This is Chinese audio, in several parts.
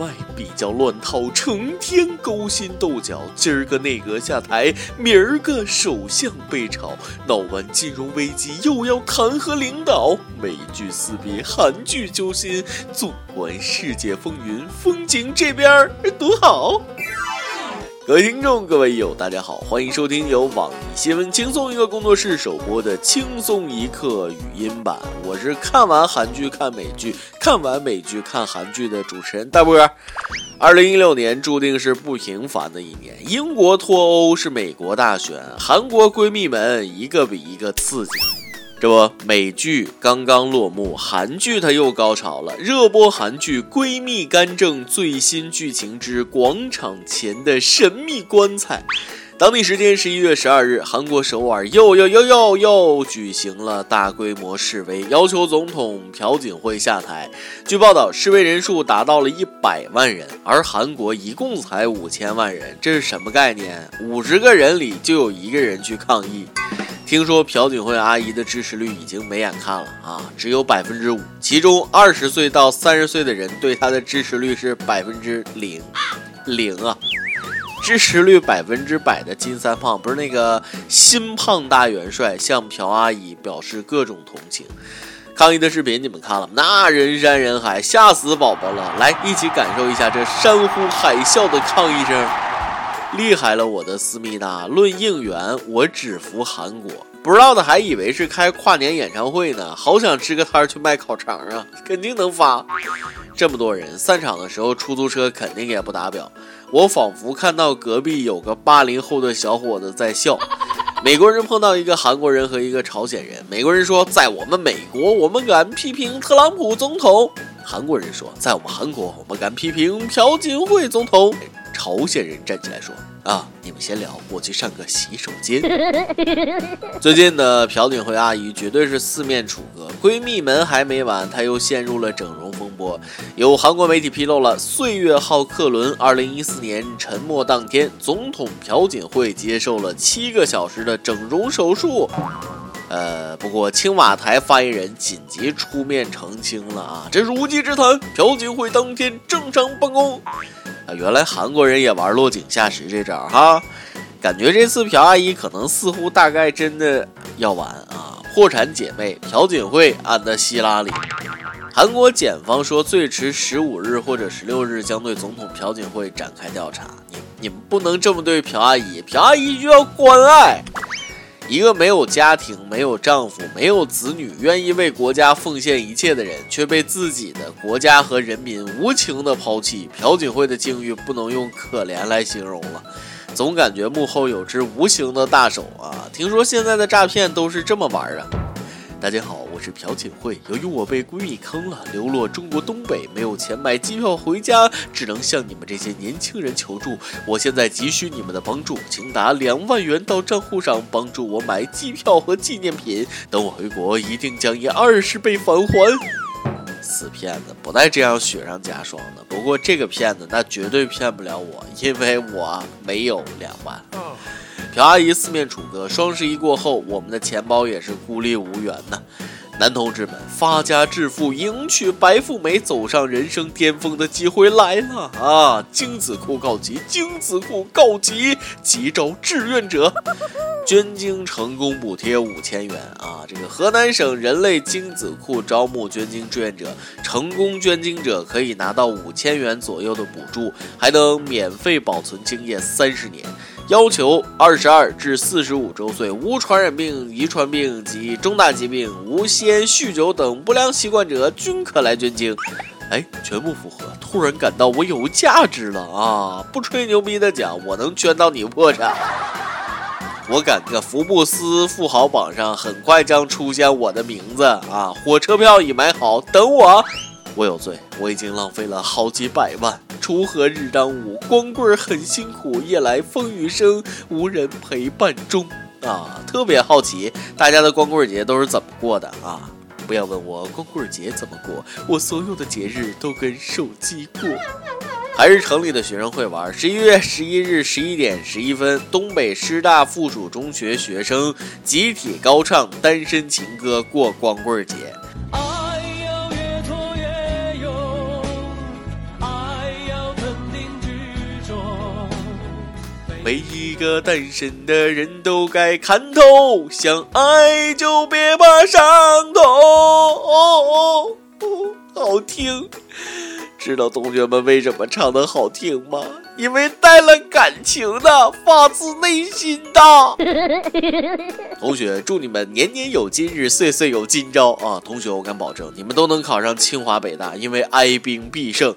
外比较乱套，成天勾心斗角。今儿个内阁下台，明儿个首相被炒，闹完金融危机又要弹劾领导。美剧撕逼，韩剧揪心，纵观世界风云，风景这边多好。各位听众，各位友，大家好，欢迎收听由网易新闻轻松一个工作室首播的轻松一刻语音版。我是看完韩剧看美剧，看完美剧看韩剧的主持人大波。二零一六年注定是不平凡的一年，英国脱欧是美国大选，韩国闺蜜们一个比一个刺激。这不，美剧刚刚落幕，韩剧它又高潮了。热播韩剧《闺蜜干政》最新剧情之广场前的神秘棺材。当地时间十一月十二日，韩国首尔又又又又又举行了大规模示威，要求总统朴槿惠下台。据报道，示威人数达到了一百万人，而韩国一共才五千万人，这是什么概念？五十个人里就有一个人去抗议。听说朴槿惠阿姨的支持率已经没眼看了啊，只有百分之五，其中二十岁到三十岁的人对她的支持率是百分之零，零啊！支持率百分之百的金三胖不是那个新胖大元帅，向朴阿姨表示各种同情。抗议的视频你们看了吗？那人山人海，吓死宝宝了！来，一起感受一下这山呼海啸的抗议声。厉害了，我的思密达！论应援，我只服韩国。不知道的还以为是开跨年演唱会呢，好想支个摊儿去卖烤肠啊！肯定能发。这么多人散场的时候，出租车肯定也不打表。我仿佛看到隔壁有个八零后的小伙子在笑。美国人碰到一个韩国人和一个朝鲜人，美国人说：“在我们美国，我们敢批评特朗普总统。”韩国人说：“在我们韩国，我们敢批评朴槿惠总统。”朝鲜人站起来说：“啊，你们先聊，我去上个洗手间。”最近的朴槿惠阿姨绝对是四面楚歌，闺蜜们还没完，她又陷入了整容风波。有韩国媒体披露了，岁月号客轮2014年沉没当天，总统朴槿惠接受了七个小时的整容手术。呃，不过青瓦台发言人紧急出面澄清了啊，这是无稽之谈。朴槿惠当天正常办公。原来韩国人也玩落井下石这招哈，感觉这次朴阿姨可能似乎大概真的要完啊！破产姐妹朴槿惠安的希拉里，韩国检方说最迟十五日或者十六日将对总统朴槿惠展开调查。你你们不能这么对朴阿姨，朴阿姨需要关爱。一个没有家庭、没有丈夫、没有子女，愿意为国家奉献一切的人，却被自己的国家和人民无情的抛弃。朴槿惠的境遇不能用可怜来形容了，总感觉幕后有只无形的大手啊！听说现在的诈骗都是这么玩啊！大家好。我是朴槿惠，由于我被闺蜜坑了，流落中国东北，没有钱买机票回家，只能向你们这些年轻人求助。我现在急需你们的帮助，请打两万元到账户上，帮助我买机票和纪念品。等我回国，一定将以二十倍返还。死骗子，不带这样雪上加霜的。不过这个骗子，那绝对骗不了我，因为我没有两万。朴阿姨四面楚歌，双十一过后，我们的钱包也是孤立无援呢。男同志们，发家致富、迎娶白富美、走上人生巅峰的机会来了啊！精子库告急，精子库告急，急招志愿者，捐精成功补贴五千元啊！这个河南省人类精子库招募捐精志愿者，成功捐精者可以拿到五千元左右的补助，还能免费保存精液三十年。要求二十二至四十五周岁、无传染病、遗传病及重大疾病、无吸烟、酗酒等不良习惯者均可来捐精。哎，全部符合，突然感到我有价值了啊！不吹牛逼的讲，我能捐到你破产。我感觉福布斯富豪榜上很快将出现我的名字啊！火车票已买好，等我。我有罪，我已经浪费了好几百万。锄禾日当午，光棍很辛苦，夜来风雨声，无人陪伴中。啊，特别好奇大家的光棍节都是怎么过的啊？不要问我光棍节怎么过，我所有的节日都跟手机过。还是城里的学生会玩。十一月十一日十一点十一分，东北师大附属中学学生集体高唱《单身情歌》过光棍节。每一个单身的人都该看透，想爱就别怕伤痛。哦哦，好听。知道同学们为什么唱的好听吗？因为带了感情的，发自内心的。同学，祝你们年年有今日，岁岁有今朝啊！同学，我敢保证，你们都能考上清华北大，因为哀兵必胜。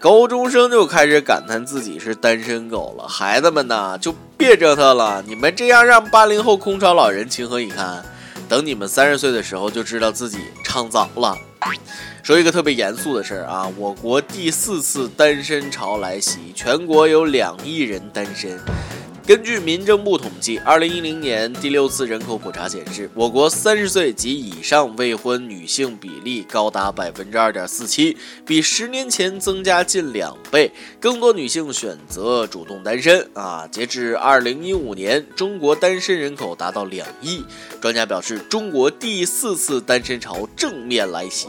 高中生就开始感叹自己是单身狗了，孩子们呐，就别折腾了。你们这样让八零后空巢老人情何以堪？等你们三十岁的时候，就知道自己唱早了。说一个特别严肃的事儿啊，我国第四次单身潮来袭，全国有两亿人单身。根据民政部统计，二零一零年第六次人口普查显示，我国三十岁及以上未婚女性比例高达百分之二点四七，比十年前增加近两倍。更多女性选择主动单身啊！截至二零一五年，中国单身人口达到两亿。专家表示，中国第四次单身潮正面来袭。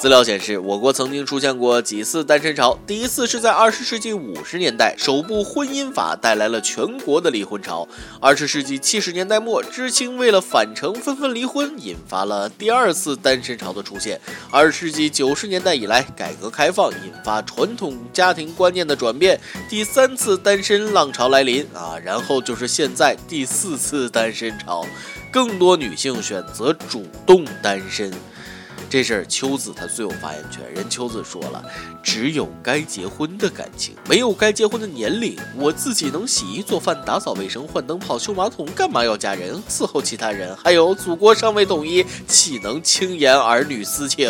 资料显示，我国曾经出现过几次单身潮。第一次是在二十世纪五十年代，首部婚姻法带来了全国的离婚潮。二十世纪七十年代末，知青为了返城纷纷离婚，引发了第二次单身潮的出现。二十世纪九十年代以来，改革开放引发传统家庭观念的转变，第三次单身浪潮来临啊，然后就是现在第四次单身潮，更多女性选择主动单身。这事儿秋子她最有发言权。人秋子说了，只有该结婚的感情，没有该结婚的年龄。我自己能洗衣做饭、打扫卫生、换灯泡、修马桶，干嘛要嫁人伺候其他人？还有，祖国尚未统一，岂能轻言儿女私情？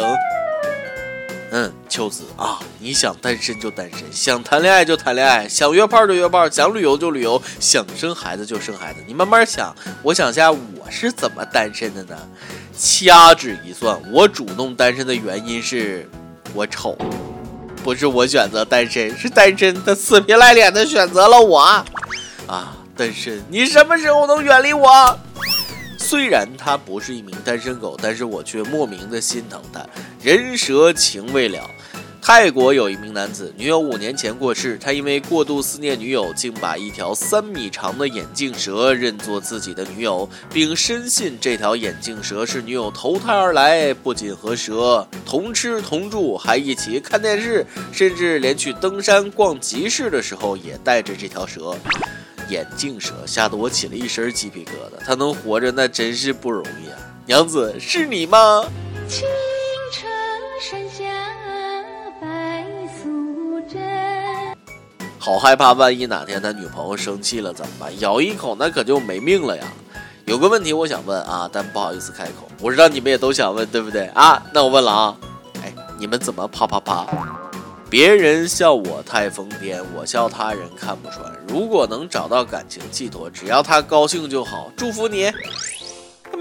嗯，秋子啊，你想单身就单身，想谈恋爱就谈恋爱，想约炮就约炮，想旅游就旅游，想生孩子就生孩子。你慢慢想，我想下我是怎么单身的呢？掐指一算，我主动单身的原因是我丑，不是我选择单身，是单身他死皮赖脸的选择了我。啊，单身，你什么时候能远离我？虽然他不是一名单身狗，但是我却莫名的心疼他，人蛇情未了。泰国有一名男子，女友五年前过世，他因为过度思念女友，竟把一条三米长的眼镜蛇认作自己的女友，并深信这条眼镜蛇是女友投胎而来。不仅和蛇同吃同住，还一起看电视，甚至连去登山、逛集市的时候也带着这条蛇。眼镜蛇吓得我起了一身鸡皮疙瘩，他能活着那真是不容易啊！娘子，是你吗？好害怕，万一哪天他女朋友生气了怎么办？咬一口那可就没命了呀！有个问题我想问啊，但不好意思开口。我知道你们也都想问，对不对啊？那我问了啊，哎，你们怎么啪啪啪？别人笑我太疯癫，我笑他人看不穿。如果能找到感情寄托，只要他高兴就好。祝福你。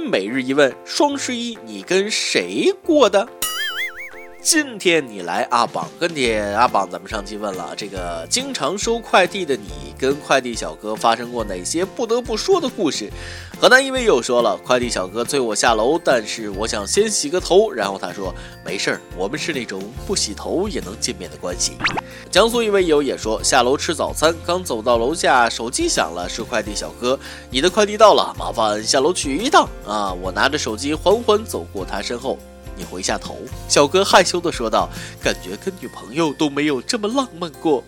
每日一问，双十一你跟谁过的？今天你来阿榜跟帖，阿榜，咱们上期问了这个经常收快递的你，跟快递小哥发生过哪些不得不说的故事？河南一位又说了，快递小哥催我下楼，但是我想先洗个头，然后他说没事儿，我们是那种不洗头也能见面的关系。江苏一位友也说，下楼吃早餐，刚走到楼下，手机响了，是快递小哥，你的快递到了，麻烦下楼取一趟啊！我拿着手机缓缓走过他身后。你回下头，小哥害羞的说道：“感觉跟女朋友都没有这么浪漫过。”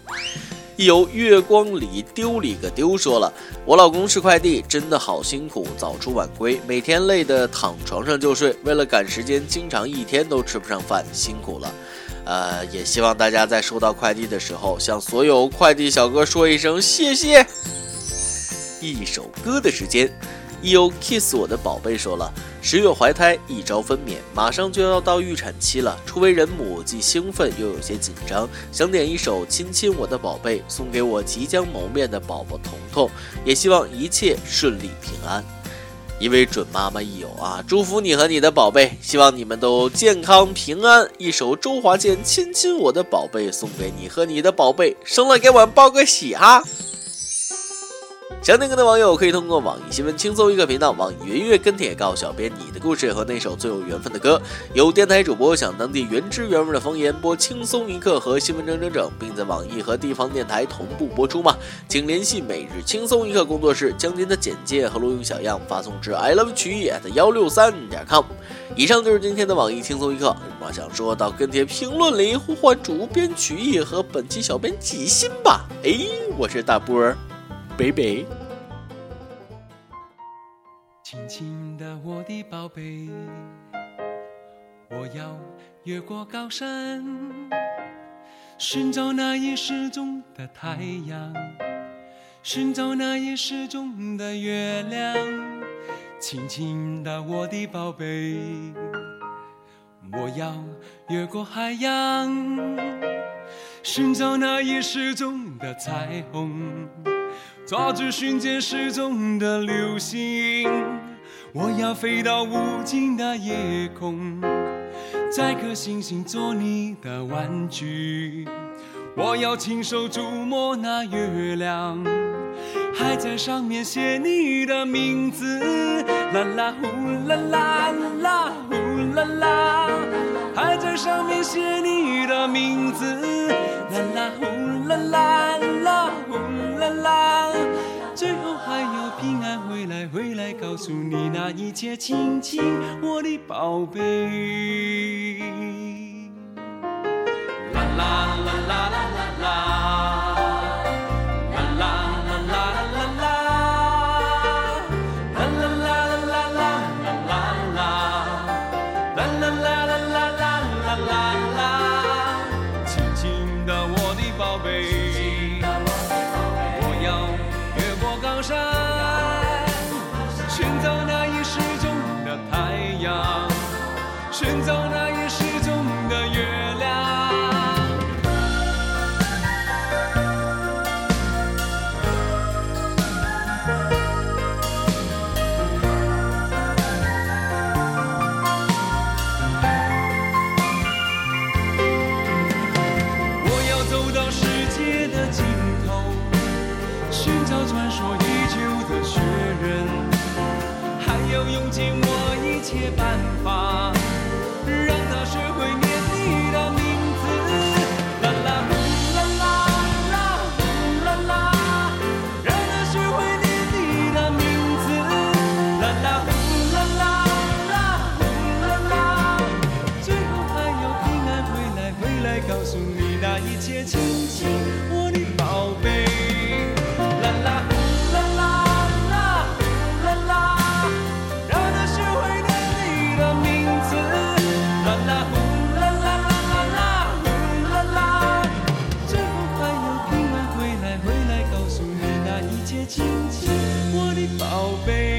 有月光里丢里个丢说了：“我老公是快递，真的好辛苦，早出晚归，每天累得躺床上就睡，为了赶时间，经常一天都吃不上饭，辛苦了。”呃，也希望大家在收到快递的时候，向所有快递小哥说一声谢谢。一首歌的时间。有 kiss 我的宝贝说了，十月怀胎，一朝分娩，马上就要到预产期了。初为人母，既兴奋又有些紧张，想点一首《亲亲我的宝贝》，送给我即将谋面的宝宝彤彤，也希望一切顺利平安。一位准妈妈益友啊，祝福你和你的宝贝，希望你们都健康平安。一首周华健《亲亲我的宝贝》送给你和你的宝贝，生了给我报个喜哈。想点歌的网友可以通过网易新闻轻松一刻频道、网易云音乐跟帖告诉小编你的故事和那首最有缘分的歌。有电台主播想当地原汁原味的方言播轻松一刻和新闻整整整，并在网易和地方电台同步播出吗？请联系每日轻松一刻工作室，将您的简介和录音小样发送至 i love 曲艺 at 幺六三点 com。以上就是今天的网易轻松一刻。有什么想说到跟帖评论里呼唤主编曲艺和本期小编几心吧。哎，我是大波儿。北北，轻轻的我的宝贝，我要越过高山，寻找那已失踪的太阳，寻找那已失踪的月亮。轻轻的我的宝贝，我要越过海洋，寻找那已失踪的彩虹。抓住瞬间失踪的流星，我要飞到无尽的夜空，摘颗星星做你的玩具。我要亲手触摸那月亮，还在上面写你的名字。啦啦呼啦啦啦呼啦啦，还在上面写你的名字。啦啦呼啦啦啦呼啦啦。回来，回来，告诉你那一切，亲亲我的宝贝。啦啦啦啦啦啦啦，啦啦啦啦啦啦啦，啦啦啦啦啦啦啦啦啦，啦啦啦啦啦啦啦啦啦。亲亲的我的宝贝，我要越过高山。寻找那已失踪的月亮。我要走到世界的尽头寻找传说已久的雪人还要用尽我一切办法宝贝。